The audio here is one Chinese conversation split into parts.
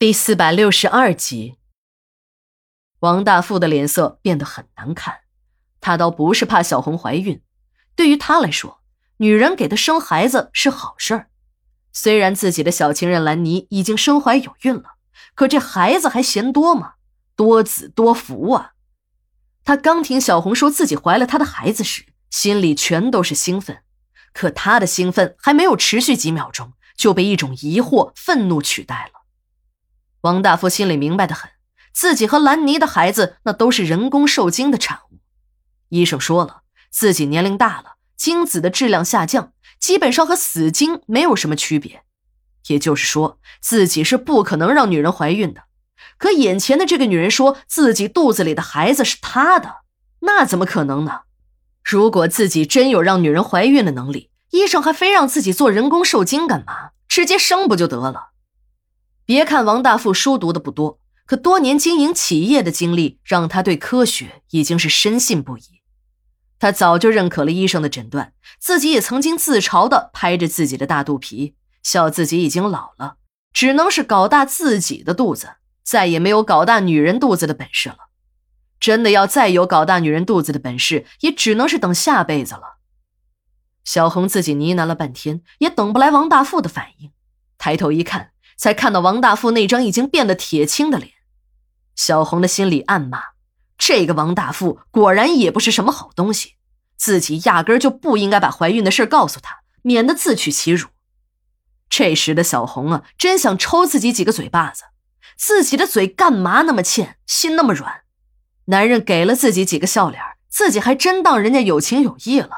第四百六十二集，王大富的脸色变得很难看。他倒不是怕小红怀孕，对于他来说，女人给他生孩子是好事儿。虽然自己的小情人兰妮已经身怀有孕了，可这孩子还嫌多吗？多子多福啊！他刚听小红说自己怀了他的孩子时，心里全都是兴奋。可他的兴奋还没有持续几秒钟，就被一种疑惑、愤怒取代了。王大夫心里明白的很，自己和兰妮的孩子那都是人工受精的产物。医生说了，自己年龄大了，精子的质量下降，基本上和死精没有什么区别。也就是说，自己是不可能让女人怀孕的。可眼前的这个女人说自己肚子里的孩子是她的，那怎么可能呢？如果自己真有让女人怀孕的能力，医生还非让自己做人工受精干嘛？直接生不就得了？别看王大富书读的不多，可多年经营企业的经历让他对科学已经是深信不疑。他早就认可了医生的诊断，自己也曾经自嘲的拍着自己的大肚皮，笑自己已经老了，只能是搞大自己的肚子，再也没有搞大女人肚子的本事了。真的要再有搞大女人肚子的本事，也只能是等下辈子了。小红自己呢喃了半天，也等不来王大富的反应，抬头一看。才看到王大富那张已经变得铁青的脸，小红的心里暗骂：这个王大富果然也不是什么好东西，自己压根就不应该把怀孕的事告诉他，免得自取其辱。这时的小红啊，真想抽自己几个嘴巴子，自己的嘴干嘛那么欠，心那么软？男人给了自己几个笑脸，自己还真当人家有情有义了。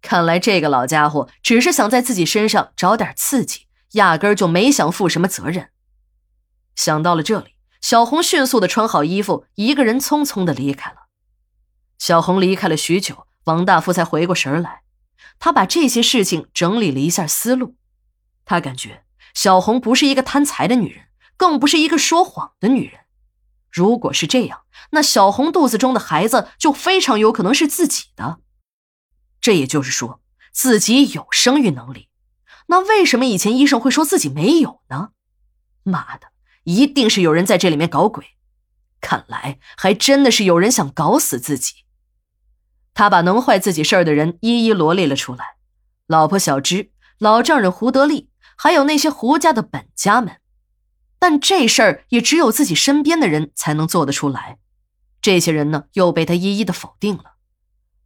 看来这个老家伙只是想在自己身上找点刺激。压根就没想负什么责任。想到了这里，小红迅速的穿好衣服，一个人匆匆的离开了。小红离开了许久，王大夫才回过神来。他把这些事情整理了一下思路。他感觉小红不是一个贪财的女人，更不是一个说谎的女人。如果是这样，那小红肚子中的孩子就非常有可能是自己的。这也就是说，自己有生育能力。那为什么以前医生会说自己没有呢？妈的，一定是有人在这里面搞鬼！看来还真的是有人想搞死自己。他把能坏自己事儿的人一一罗列了出来：老婆小芝、老丈人胡德利，还有那些胡家的本家们。但这事儿也只有自己身边的人才能做得出来。这些人呢，又被他一一的否定了。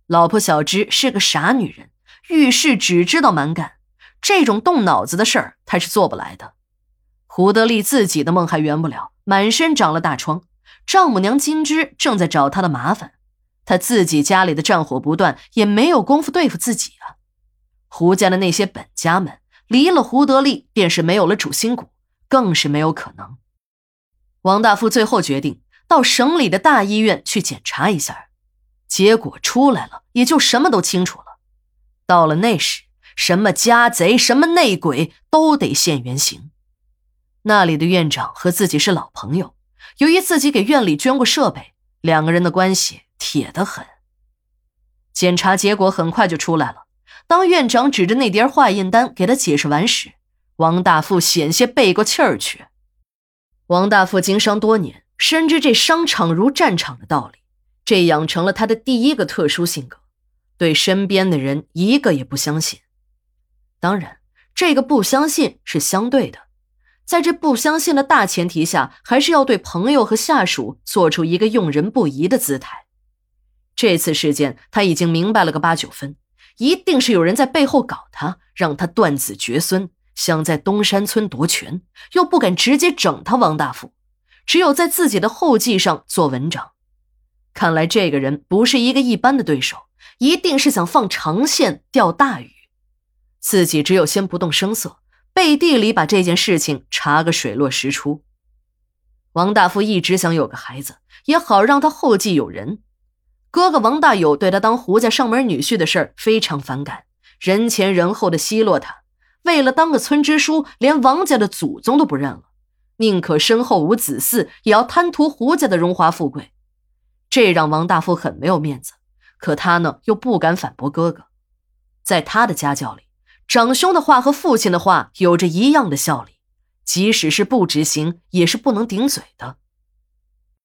老婆小芝是个傻女人，遇事只知道蛮干。这种动脑子的事儿，他是做不来的。胡德利自己的梦还圆不了，满身长了大疮。丈母娘金枝正在找他的麻烦，他自己家里的战火不断，也没有功夫对付自己啊。胡家的那些本家们，离了胡德利，便是没有了主心骨，更是没有可能。王大富最后决定到省里的大医院去检查一下，结果出来了，也就什么都清楚了。到了那时。什么家贼，什么内鬼，都得现原形。那里的院长和自己是老朋友，由于自己给院里捐过设备，两个人的关系铁得很。检查结果很快就出来了。当院长指着那叠化验单给他解释完时，王大富险些背过气儿去。王大富经商多年，深知这商场如战场的道理，这养成了他的第一个特殊性格，对身边的人一个也不相信。当然，这个不相信是相对的，在这不相信的大前提下，还是要对朋友和下属做出一个用人不疑的姿态。这次事件他已经明白了个八九分，一定是有人在背后搞他，让他断子绝孙，想在东山村夺权，又不敢直接整他王大富，只有在自己的后继上做文章。看来这个人不是一个一般的对手，一定是想放长线钓大鱼。自己只有先不动声色，背地里把这件事情查个水落石出。王大富一直想有个孩子，也好让他后继有人。哥哥王大有对他当胡家上门女婿的事儿非常反感，人前人后的奚落他。为了当个村支书，连王家的祖宗都不认了，宁可身后无子嗣，也要贪图胡家的荣华富贵。这让王大富很没有面子，可他呢又不敢反驳哥哥，在他的家教里。长兄的话和父亲的话有着一样的效力，即使是不执行，也是不能顶嘴的。